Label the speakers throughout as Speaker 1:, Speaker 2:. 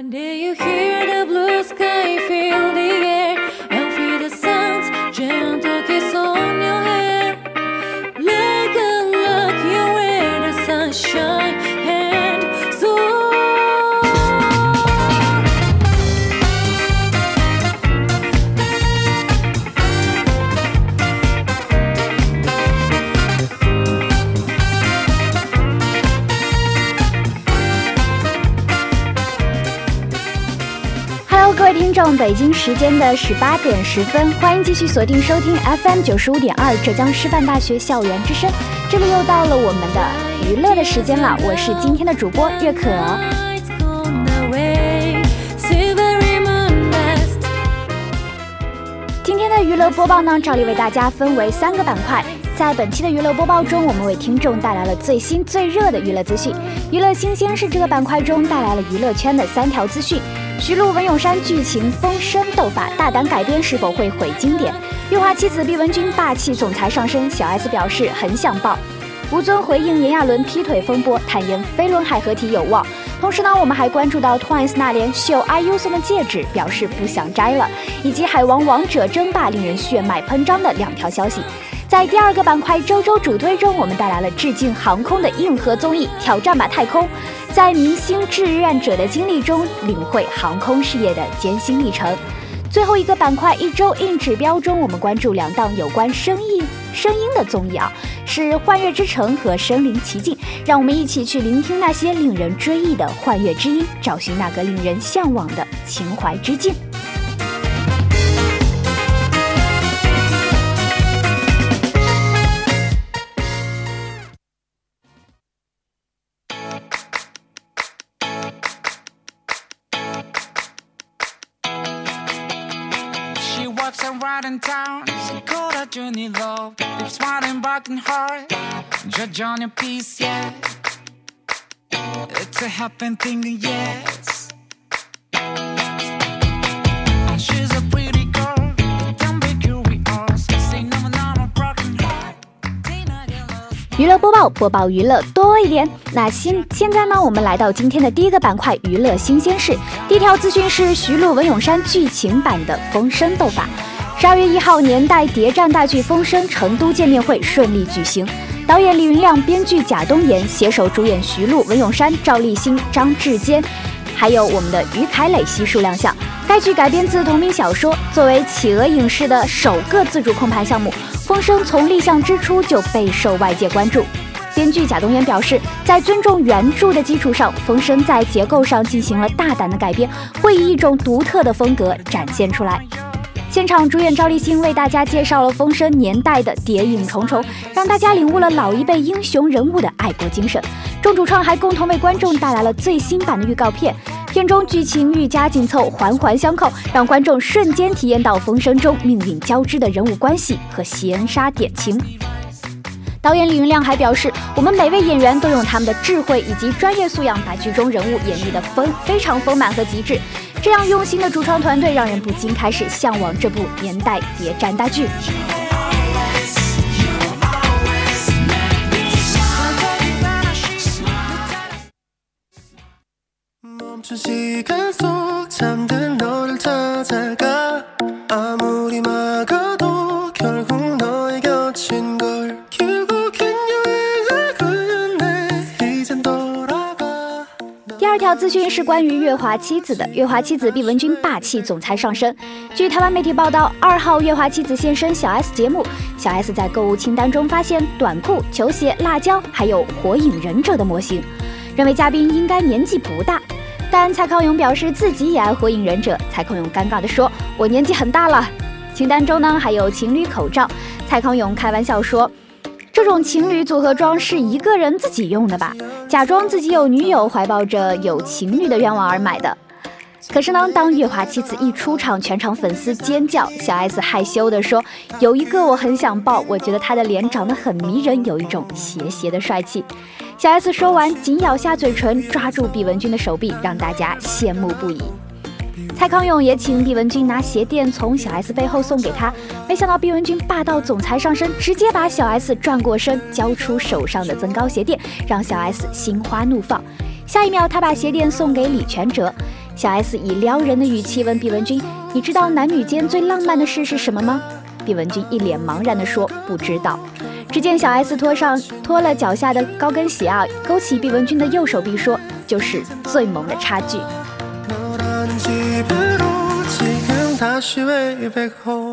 Speaker 1: One day you hear
Speaker 2: 北京时间的十八点十分，欢迎继续锁定收听 FM 九十五点二浙江师范大学校园之声。这里又到了我们的娱乐的时间了，我是今天的主播月可。今天的娱乐播报呢，照例为大家分为三个板块。在本期的娱乐播报中，我们为听众带来了最新最热的娱乐资讯。娱乐新鲜是这个板块中带来了娱乐圈的三条资讯。徐璐、文咏珊剧情风声斗法，大胆改编是否会毁经典？玉华妻子毕雯珺霸气总裁上身，小 S 表示很想抱。吴尊回应炎亚纶劈腿风波，坦言飞轮海合体有望。同时呢，我们还关注到 Twice 那年秀 IU 送的戒指，表示不想摘了，以及海王王者争霸令人血脉喷张的两条消息。在第二个板块周周主推中，我们带来了致敬航空的硬核综艺《挑战吧太空》，在明星志愿者的经历中领会航空事业的艰辛历程。最后一个板块一周硬指标中，我们关注两档有关声音声音的综艺啊，是《幻乐之城》和《身临其境》，让我们一起去聆听那些令人追忆的幻乐之音，找寻那个令人向往的情怀之境。娱乐播报，播报娱乐多一点。那现现在呢，我们来到今天的第一个板块——娱乐新鲜事。第一条资讯是徐璐、文咏珊剧情版的《风声斗法》。十二月一号，年代谍战大剧《风声》成都见面会顺利举行。导演李云亮，编剧贾东岩携手主演徐璐、文咏珊、赵立新、张志坚，还有我们的于凯磊悉数亮相。该剧改编自同名小说，作为企鹅影视的首个自主控盘项目，《风声》从立项之初就备受外界关注。编剧贾东岩表示，在尊重原著的基础上，《风声》在结构上进行了大胆的改编，会以一种独特的风格展现出来。现场主演赵立新为大家介绍了《风声》年代的谍影重重，让大家领悟了老一辈英雄人物的爱国精神。众主创还共同为观众带来了最新版的预告片，片中剧情愈加紧凑，环环相扣，让观众瞬间体验到《风声》中命运交织的人物关系和闲杀点情。导演李云亮还表示，我们每位演员都用他们的智慧以及专业素养，把剧中人物演绎的丰非常丰满和极致。这样用心的主创团队，让人不禁开始向往这部年代谍战大剧。
Speaker 3: 멈춘 시간 속 잠든
Speaker 2: 资讯是关于月华妻子的。月华妻子毕雯珺霸气总裁上身。据台湾媒体报道，二号月华妻子现身小 S 节目，小 S 在购物清单中发现短裤、球鞋、辣椒，还有火影忍者的模型，认为嘉宾应该年纪不大。但蔡康永表示自己也爱火影忍者。蔡康永尴尬地说：“我年纪很大了。”清单中呢还有情侣口罩。蔡康永开玩笑说，这种情侣组合装是一个人自己用的吧？假装自己有女友，怀抱着有情侣的愿望而买的。可是呢，当月华妻子一出场，全场粉丝尖叫。小 S 害羞地说：“有一个我很想抱，我觉得他的脸长得很迷人，有一种邪邪的帅气。”小 S 说完，紧咬下嘴唇，抓住毕雯珺的手臂，让大家羡慕不已。蔡康永也请毕雯珺拿鞋垫从小 S 背后送给他，没想到毕雯珺霸道总裁上身，直接把小 S 转过身，交出手上的增高鞋垫，让小 S 心花怒放。下一秒，他把鞋垫送给李全哲。小 S 以撩人的语气问毕雯珺：“你知道男女间最浪漫的事是什么吗？”毕雯珺一脸茫然地说：“不知道。”只见小 S 脱上脱了脚下的高跟鞋啊，勾起毕雯珺的右手臂说：“就是最萌的差距。”
Speaker 3: 집으로 지금 다시 way back home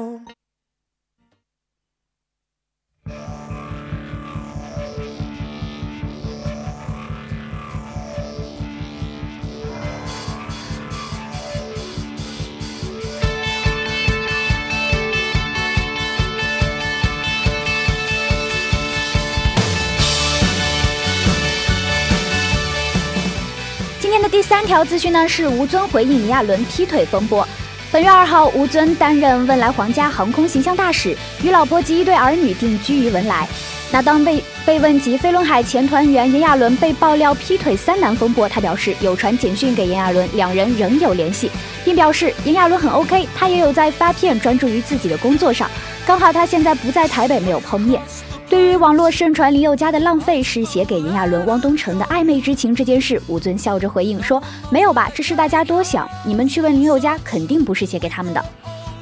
Speaker 2: 第三条资讯呢是吴尊回应炎亚纶劈腿风波。本月二号，吴尊担任汶莱皇家航空形象大使，与老婆及一对儿女定居于文莱。那当被被问及飞轮海前团员炎亚纶被爆料劈腿三男风波，他表示有传简讯给炎亚纶，两人仍有联系，并表示炎亚纶很 OK，他也有在发片，专注于自己的工作上。刚好他现在不在台北，没有碰面。对于网络盛传林宥嘉的浪费是写给炎亚纶、汪东城的暧昧之情这件事，吴尊笑着回应说：“没有吧，这是大家多想。你们去问林宥嘉，肯定不是写给他们的。”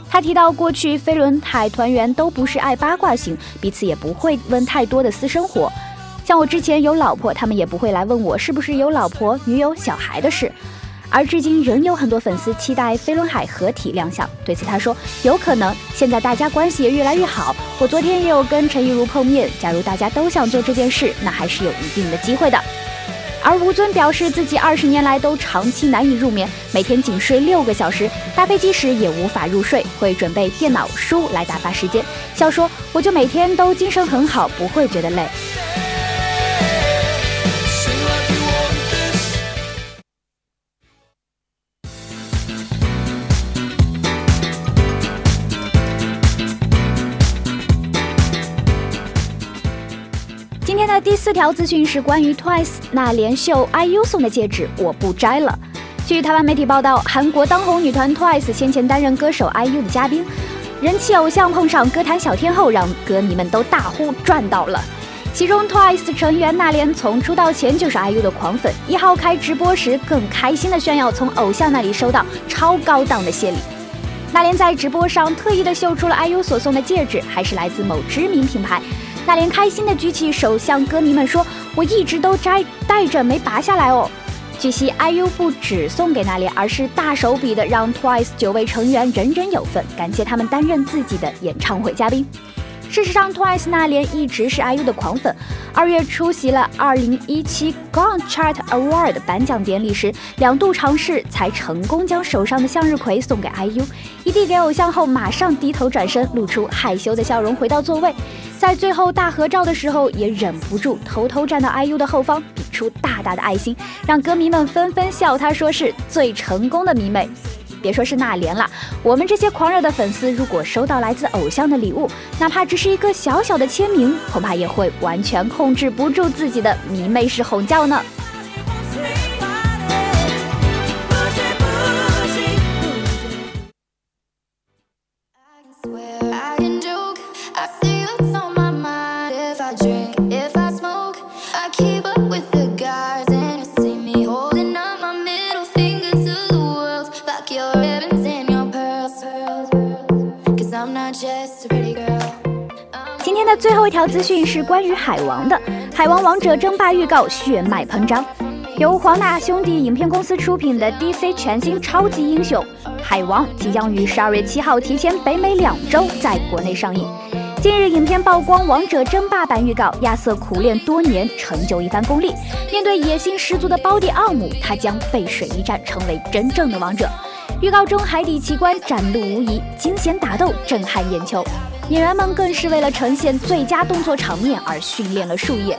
Speaker 2: 他提到，过去飞轮海团员都不是爱八卦型，彼此也不会问太多的私生活。像我之前有老婆，他们也不会来问我是不是有老婆、女友、小孩的事。而至今仍有很多粉丝期待飞轮海合体亮相。对此他说：“有可能，现在大家关系也越来越好。我昨天也有跟陈亦儒碰面，假如大家都想做这件事，那还是有一定的机会的。”而吴尊表示自己二十年来都长期难以入眠，每天仅睡六个小时，搭飞机时也无法入睡，会准备电脑书来打发时间。笑说：“我就每天都精神很好，不会觉得累。”第四条资讯是关于 Twice 那连秀 IU 送的戒指，我不摘了。据台湾媒体报道，韩国当红女团 Twice 先前担任歌手 IU 的嘉宾，人气偶像碰上歌坛小天后，让歌迷们都大呼赚到了。其中 Twice 成员那莲从出道前就是 IU 的狂粉，一号开直播时更开心的炫耀从偶像那里收到超高档的谢礼。那莲在直播上特意的秀出了 IU 所送的戒指，还是来自某知名品牌。娜莲开心的举起手向歌迷们说：“我一直都摘戴着没拔下来哦。”据悉，IU 不只送给娜莲，而是大手笔的让 Twice 九位成员人人有份，感谢他们担任自己的演唱会嘉宾。事实上，Twice 那莲一直是 IU 的狂粉。二月出席了2017 Gong Chart Award 颁奖典礼时，两度尝试才成功将手上的向日葵送给 IU。一递给偶像后，马上低头转身，露出害羞的笑容，回到座位。在最后大合照的时候，也忍不住偷偷站到 IU 的后方，比出大大的爱心，让歌迷们纷纷笑他说是最成功的迷妹。别说是那莲了，我们这些狂热的粉丝，如果收到来自偶像的礼物，哪怕只是一个小小的签名，恐怕也会完全控制不住自己的迷妹式吼叫呢。最后一条资讯是关于海王的，《海王王者争霸》预告血脉喷张。由华纳兄弟影片公司出品的 DC 全新超级英雄《海王》即将于十二月七号提前北美两周在国内上映。近日，影片曝光《王者争霸》版预告，亚瑟苦练多年，成就一番功力。面对野心十足的胞弟奥姆，他将背水一战，成为真正的王者。预告中海底奇观展露无遗，惊险打斗震撼眼球，演员们更是为了呈现最佳动作场面而训练了数月。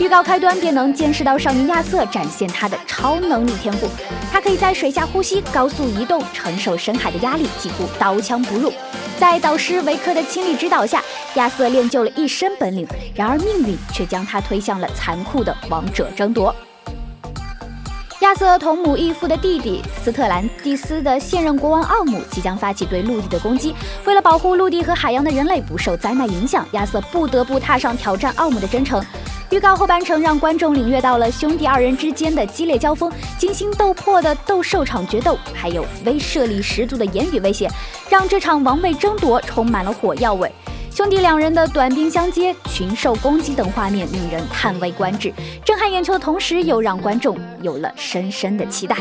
Speaker 2: 预告开端便能见识到少年亚瑟展现他的超能力天赋，他可以在水下呼吸、高速移动、承受深海的压力，几乎刀枪不入。在导师维克的亲力指导下，亚瑟练就了一身本领，然而命运却将他推向了残酷的王者争夺。亚瑟同母异父的弟弟斯特兰蒂斯的现任国王奥姆即将发起对陆地的攻击。为了保护陆地和海洋的人类不受灾难影响，亚瑟不得不踏上挑战奥姆的征程。预告后半程让观众领略到了兄弟二人之间的激烈交锋，惊心斗魄的斗兽场决斗，还有威慑力十足的言语威胁，让这场王位争夺充满了火药味。兄弟两人的短兵相接、群兽攻击等画面令人叹为观止，震撼眼球的同时，又让观众有了深深的期待。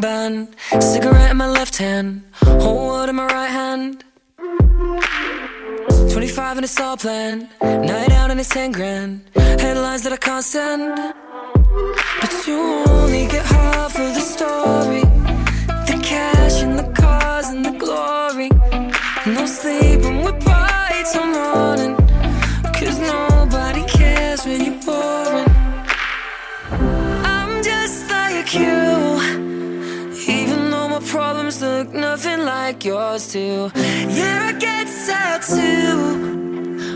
Speaker 4: Band. Cigarette in my left hand, whole world in my right hand. 25 and it's all planned. Night out and it's 10 grand. Headlines that I can't send. But you only get half of the story. The cash and the cars and the glory. No sleep and we party till morning. Cause nobody cares when you're boring. I'm just like you. Look nothing like yours too. Yeah, I get sad too.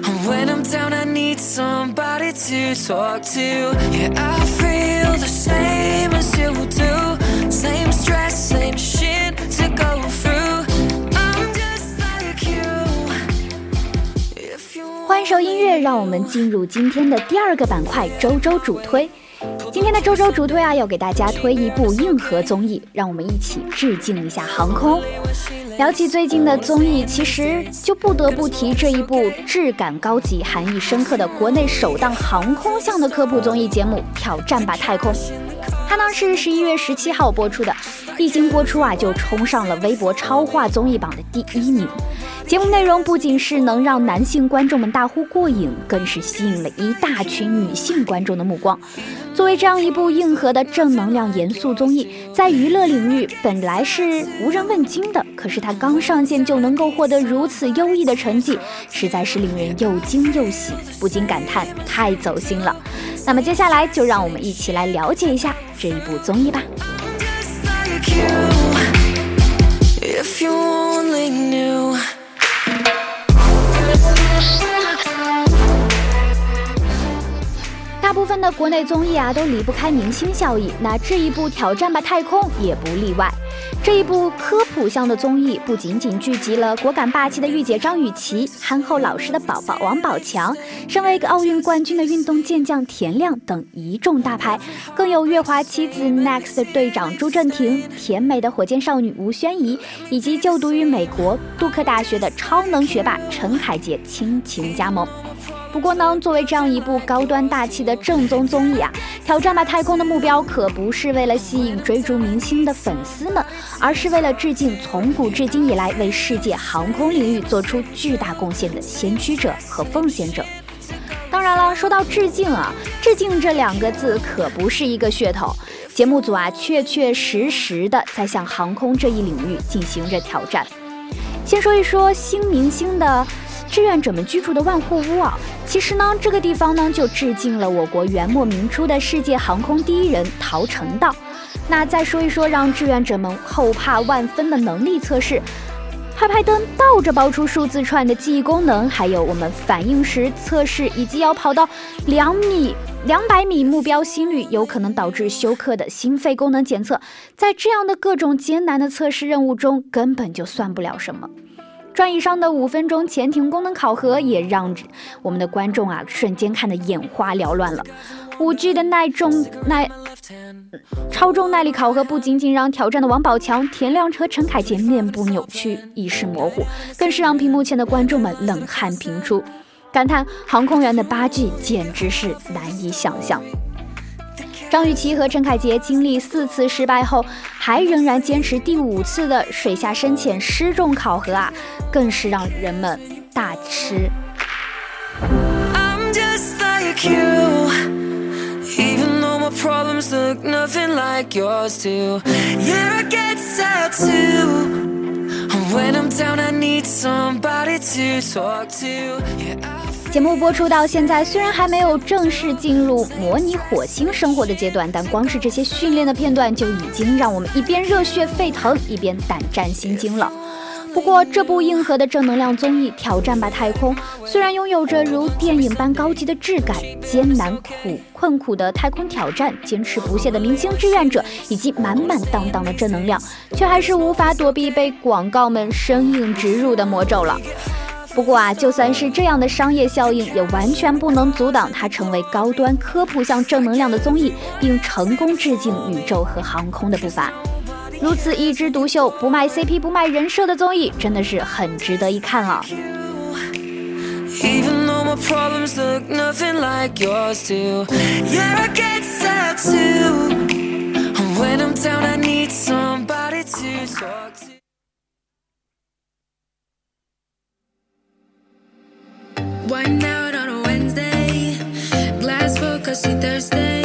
Speaker 4: And when I'm down, I need somebody to talk to. Yeah, I feel the same as you do. Same stress, same shit to go through. I'm just like you. If you
Speaker 2: 换首音乐，让我们进入今天的第二个板块——周周主推。今天的周周主推啊，要给大家推一部硬核综艺，让我们一起致敬一下航空。聊起最近的综艺，其实就不得不提这一部质感高级、含义深刻的国内首档航空向的科普综艺节目《挑战吧太空》。它呢是十一月十七号播出的，一经播出啊，就冲上了微博超话综艺榜的第一名。节目内容不仅是能让男性观众们大呼过瘾，更是吸引了一大群女性观众的目光。作为这样一部硬核的正能量严肃综艺，在娱乐领域本来是无人问津的，可是它刚上线就能够获得如此优异的成绩，实在是令人又惊又喜，不禁感叹太走心了。那么接下来就让我们一起来了解一下这一部综艺吧。
Speaker 4: If you only knew.
Speaker 2: 大部分的国内综艺啊都离不开明星效益，那这一部《挑战吧太空》也不例外。这一部科普向的综艺不仅仅聚集了果敢霸气的御姐张雨绮、憨厚老实的宝宝王宝强，身为一个奥运冠军的运动健将田亮等一众大牌，更有月华妻子 Next 队长朱正廷、甜美的火箭少女吴宣仪，以及就读于美国杜克大学的超能学霸陈凯杰倾情加盟。不过呢，作为这样一部高端大气的正宗综艺啊，《挑战吧太空》的目标可不是为了吸引追逐明星的粉丝们，而是为了致敬从古至今以来为世界航空领域做出巨大贡献的先驱者和奉献者。当然了，说到致敬啊，致敬这两个字可不是一个噱头，节目组啊确确实实的在向航空这一领域进行着挑战。先说一说新明星的志愿者们居住的万户屋啊，其实呢，这个地方呢就致敬了我国元末明初的世界航空第一人陶成道。那再说一说让志愿者们后怕万分的能力测试。拍拍灯倒着包出数字串的记忆功能，还有我们反应时测试，以及要跑到两米、两百米目标心率有可能导致休克的心肺功能检测，在这样的各种艰难的测试任务中，根本就算不了什么。转椅上的五分钟潜艇功能考核也让我们的观众啊瞬间看得眼花缭乱了。五 G 的耐重耐超重耐力考核不仅仅让挑战的王宝强、田亮和陈凯杰面部扭曲、意识模糊，更是让屏幕前的观众们冷汗频出，感叹航空员的八 G 简直是难以想象。张雨绮和陈凯杰经历四次失败后，还仍然坚持第五次的水下深潜失重考核啊，更是让人们大吃。
Speaker 4: When I'm down, I need somebody to talk to. Yeah, I
Speaker 2: 节目播出到现在，虽然还没有正式进入模拟火星生活的阶段，但光是这些训练的片段就已经让我们一边热血沸腾，一边胆战心惊了。不过，这部硬核的正能量综艺《挑战吧太空》，虽然拥有着如电影般高级的质感、艰难苦困苦的太空挑战、坚持不懈的明星志愿者以及满满当当的正能量，却还是无法躲避被广告们生硬植入的魔咒了。不过啊，就算是这样的商业效应，也完全不能阻挡它成为高端科普向正能量的综艺，并成功致敬宇宙和航空的步伐。如此一枝独秀、不卖 CP、不卖人设的综艺，真的是很值得一看啊！
Speaker 1: Wine out on a Wednesday. Glass full cause she thirsty.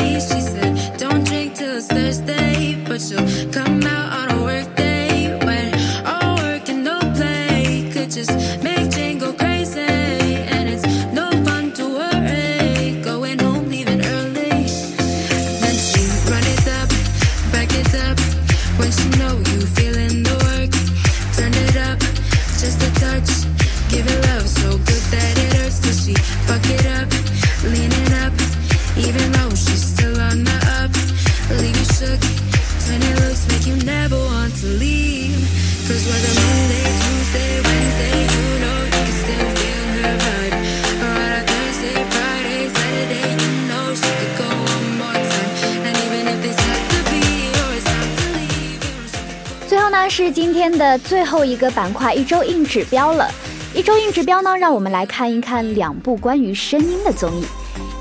Speaker 2: 最后呢是今天的最后一个板块——一周硬指标了。一周硬指标呢，让我们来看一看两部关于声音的综艺。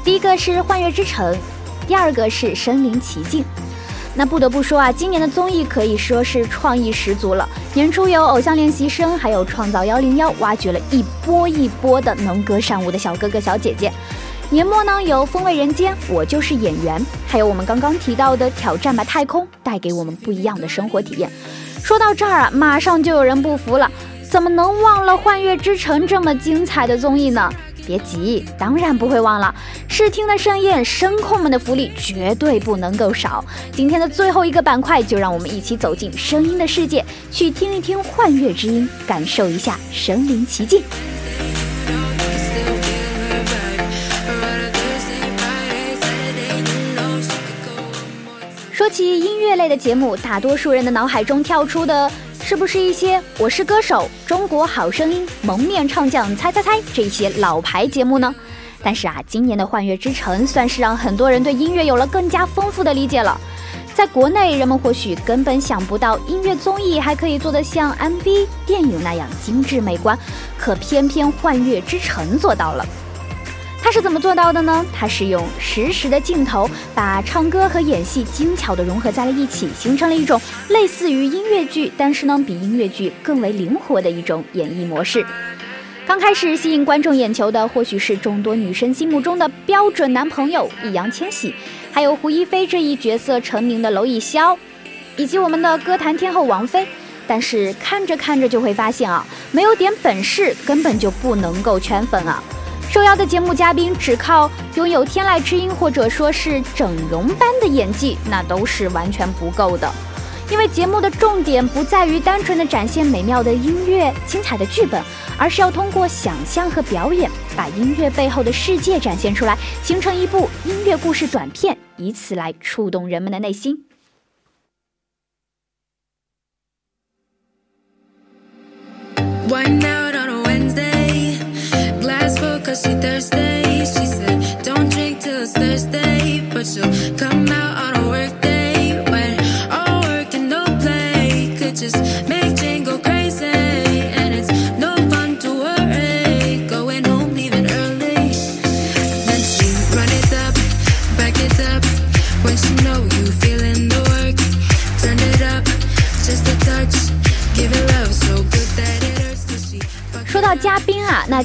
Speaker 2: 第一个是《幻乐之城》，第二个是《身临其境》。那不得不说啊，今年的综艺可以说是创意十足了。年初有《偶像练习生》，还有《创造幺零幺》，挖掘了一波一波的能歌善舞的小哥哥小姐姐。年末呢有《风味人间》，我就是演员，还有我们刚刚提到的《挑战吧太空》，带给我们不一样的生活体验。说到这儿啊，马上就有人不服了，怎么能忘了《幻乐之城》这么精彩的综艺呢？别急，当然不会忘了。视听的盛宴，声控们的福利绝对不能够少。今天的最后一个板块，就让我们一起走进声音的世界，去听一听幻乐之音，感受一下身临其境。说起音乐类的节目，大多数人的脑海中跳出的是不是一些《我是歌手》《中国好声音》《蒙面唱将猜猜猜》这些老牌节目呢？但是啊，今年的《幻乐之城》算是让很多人对音乐有了更加丰富的理解了。在国内，人们或许根本想不到音乐综艺还可以做得像 MV、电影那样精致美观，可偏偏《幻乐之城》做到了。他是怎么做到的呢？他是用实时的镜头，把唱歌和演戏精巧地融合在了一起，形成了一种类似于音乐剧，但是呢比音乐剧更为灵活的一种演绎模式。刚开始吸引观众眼球的，或许是众多女生心目中的标准男朋友易烊千玺，还有胡一菲这一角色成名的娄艺潇，以及我们的歌坛天后王菲。但是看着看着就会发现啊，没有点本事根本就不能够圈粉啊。受邀的节目嘉宾只靠拥有天籁之音或者说是整容般的演技，那都是完全不够的。因为节目的重点不在于单纯的展现美妙的音乐、精彩的剧本，而是要通过想象和表演，把音乐背后的世界展现出来，形成一部音乐故事短片，以此来触动人们的内心。
Speaker 1: Wine out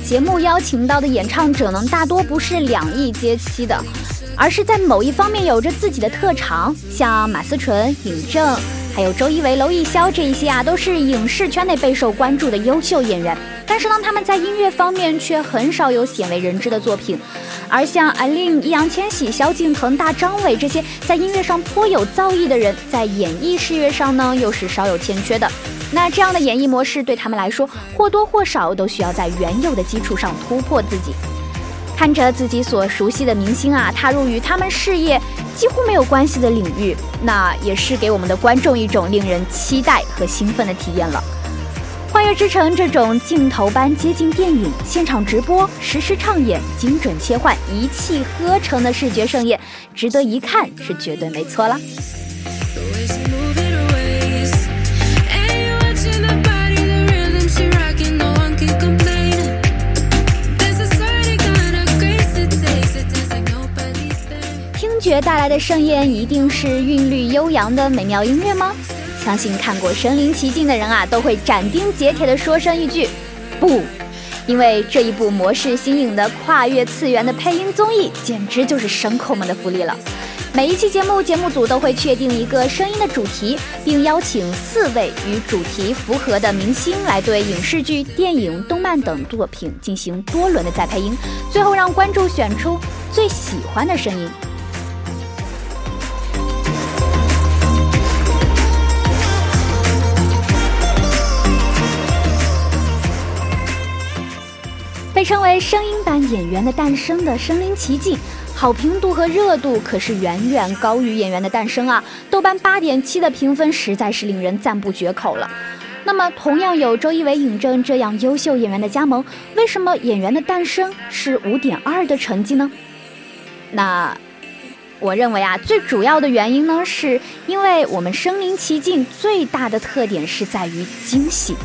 Speaker 2: 节目邀请到的演唱者呢，大多不是两翼皆期的，而是在某一方面有着自己的特长，像马思纯、尹正，还有周一围、娄艺潇这一些啊，都是影视圈内备受关注的优秀演员。但是呢，他们在音乐方面却很少有鲜为人知的作品。而像阿令、易烊千玺、萧敬腾、大张伟这些在音乐上颇有造诣的人，在演艺事业上呢，又是稍有欠缺的。那这样的演绎模式对他们来说，或多或少都需要在原有的基础上突破自己。看着自己所熟悉的明星啊，踏入与他们事业几乎没有关系的领域，那也是给我们的观众一种令人期待和兴奋的体验了。《幻乐之城》这种镜头般接近电影、现场直播、实时唱演、精准切换、一气呵成的视觉盛宴，值得一看是绝对没错了。听觉带来的盛宴一定是韵律悠扬的美妙音乐吗？相信看过《身临其境》的人啊，都会斩钉截铁地说上一句“不”，因为这一部模式新颖的跨越次元的配音综艺，简直就是声控们的福利了。每一期节目，节目组都会确定一个声音的主题，并邀请四位与主题符合的明星来对影视剧、电影、动漫等作品进行多轮的再配音，最后让观众选出最喜欢的声音。被称为声音版演员的诞生的《身临其境》，好评度和热度可是远远高于演员的诞生啊！豆瓣八点七的评分实在是令人赞不绝口了。那么，同样有周一围、尹正这样优秀演员的加盟，为什么演员的诞生是五点二的成绩呢？那我认为啊，最主要的原因呢，是因为我们身临其境最大的特点是在于惊喜。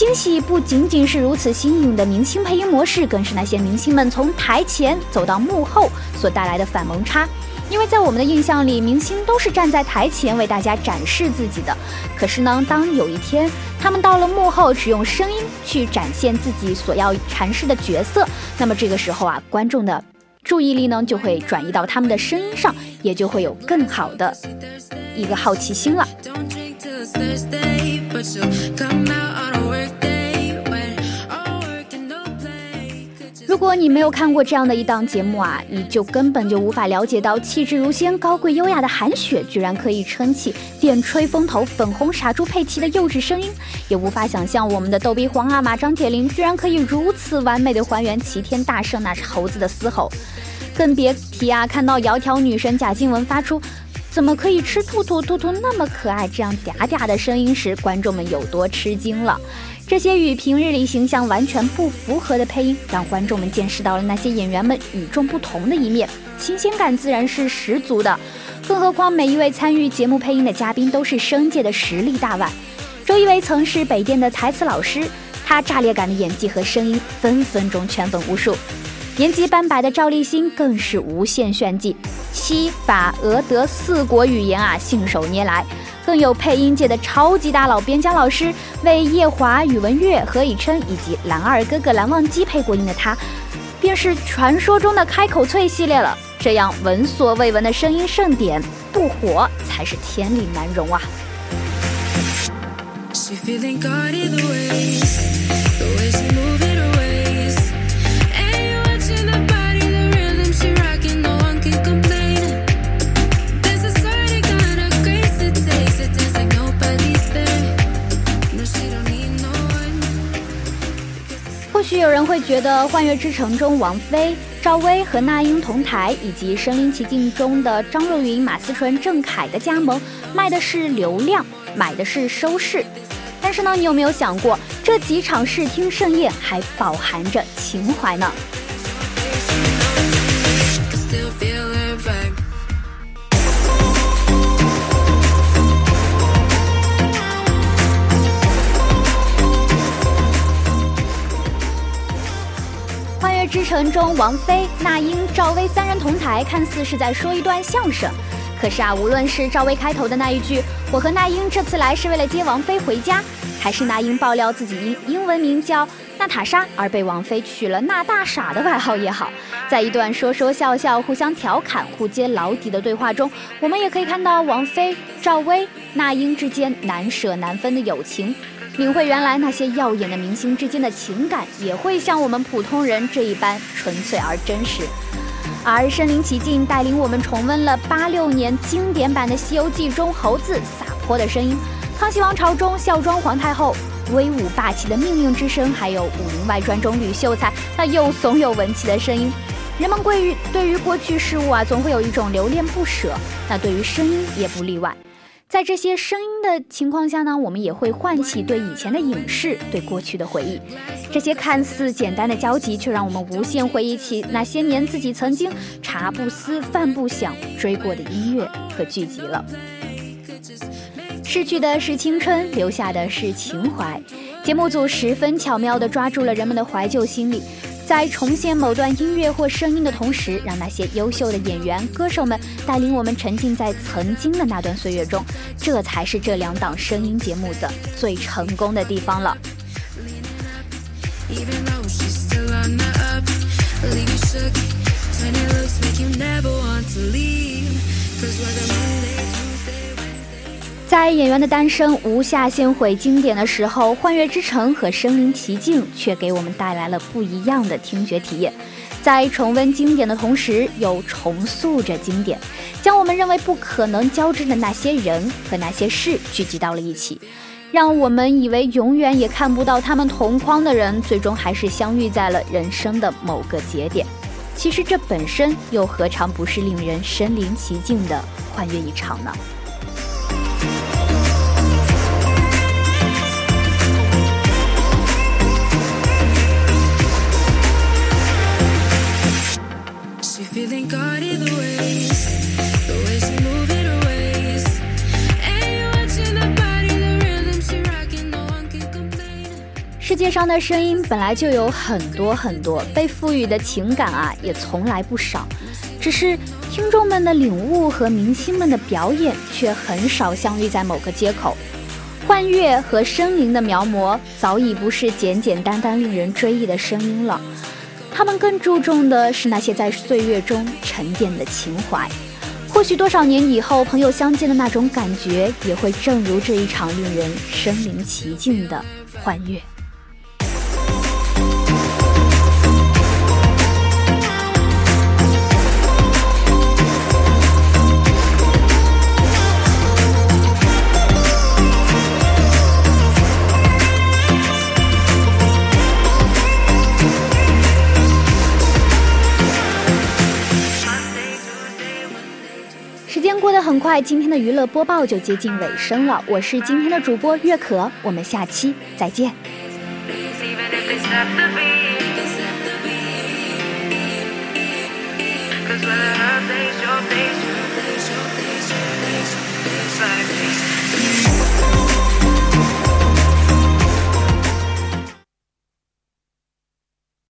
Speaker 2: 惊喜不仅仅是如此新颖的明星配音模式，更是那些明星们从台前走到幕后所带来的反萌差。因为在我们的印象里，明星都是站在台前为大家展示自己的。可是呢，当有一天他们到了幕后，只用声音去展现自己所要阐释的角色，那么这个时候啊，观众的注意力呢就会转移到他们的声音上，也就会有更好的一个好奇心了。
Speaker 1: But So come out on a work day when all work and no play.
Speaker 2: 如果你没有看过这样的一档节目啊，你就根本就无法了解到气质如仙、高贵优雅的韩雪，居然可以撑起电吹风头、粉红傻猪佩奇的幼稚声音，也无法想象我们的逗比皇阿玛张铁林居然可以如此完美的还原齐天大圣那猴子的嘶吼，更别提啊，看到窈窕女神贾静雯发出。怎么可以吃兔兔兔兔那么可爱这样嗲嗲的声音时，观众们有多吃惊了？这些与平日里形象完全不符合的配音，让观众们见识到了那些演员们与众不同的一面，新鲜感自然是十足的。更何况每一位参与节目配音的嘉宾都是声界的实力大腕。周一围曾是北电的台词老师，他炸裂感的演技和声音分分钟圈粉无数。年纪半百的赵立新更是无限炫技，西法俄德四国语言啊信手拈来。更有配音界的超级大佬边疆老师为夜华、宇文玥、何以琛以及蓝二哥哥蓝忘机配过音的他，便是传说中的开口脆系列了。这样闻所未闻的声音盛典，不火才是天理难容啊
Speaker 1: ！She
Speaker 2: 觉得《幻乐之城》中王菲、赵薇和那英同台，以及《身临其境》中的张若昀、马思纯、郑恺的加盟，卖的是流量，买的是收视。但是呢，你有没有想过，这几场视听盛宴还饱含着情怀呢？幻乐之城》中，王菲、那英、赵薇三人同台，看似是在说一段相声。可是啊，无论是赵薇开头的那一句“我和那英这次来是为了接王菲回家”，还是那英爆料自己英英文名叫娜塔莎而被王菲取了“娜大傻”的外号也好。在一段说说笑笑、互相调侃、互揭老底的对话中，我们也可以看到王菲、赵薇、那英之间难舍难分的友情，领会原来那些耀眼的明星之间的情感也会像我们普通人这一般纯粹而真实。而身临其境，带领我们重温了八六年经典版的《西游记》中猴子洒泼的声音，《康熙王朝》中孝庄皇太后威武霸气的命令之声，还有《武林外传》中吕秀才那又怂又文气的声音。人们对于对于过去事物啊，总会有一种留恋不舍。那对于声音也不例外。在这些声音的情况下呢，我们也会唤起对以前的影视、对过去的回忆。这些看似简单的交集，却让我们无限回忆起那些年自己曾经茶不思饭不想追过的音乐和剧集了。逝去的是青春，留下的是情怀。节目组十分巧妙地抓住了人们的怀旧心理。在重现某段音乐或声音的同时，让那些优秀的演员、歌手们带领我们沉浸在曾经的那段岁月中，这才是这两档声音节目的最成功的地方了。在演员的诞生无下限毁经典的时候，《幻乐之城》和《身临其境》却给我们带来了不一样的听觉体验。在重温经典的同时，又重塑着经典，将我们认为不可能交织的那些人和那些事聚集到了一起，让我们以为永远也看不到他们同框的人，最终还是相遇在了人生的某个节点。其实这本身又何尝不是令人身临其境的幻乐一场呢？界上的声音本来就有很多很多，被赋予的情感啊也从来不少，只是听众们的领悟和明星们的表演却很少相遇在某个街口。幻乐和声灵的描摹早已不是简简单单令人追忆的声音了。他们更注重的是那些在岁月中沉淀的情怀，或许多少年以后，朋友相见的那种感觉，也会正如这一场令人身临其境的幻乐。很快，今天的娱乐播报就接近尾声了。我是今天的主播月可，我们下期再见。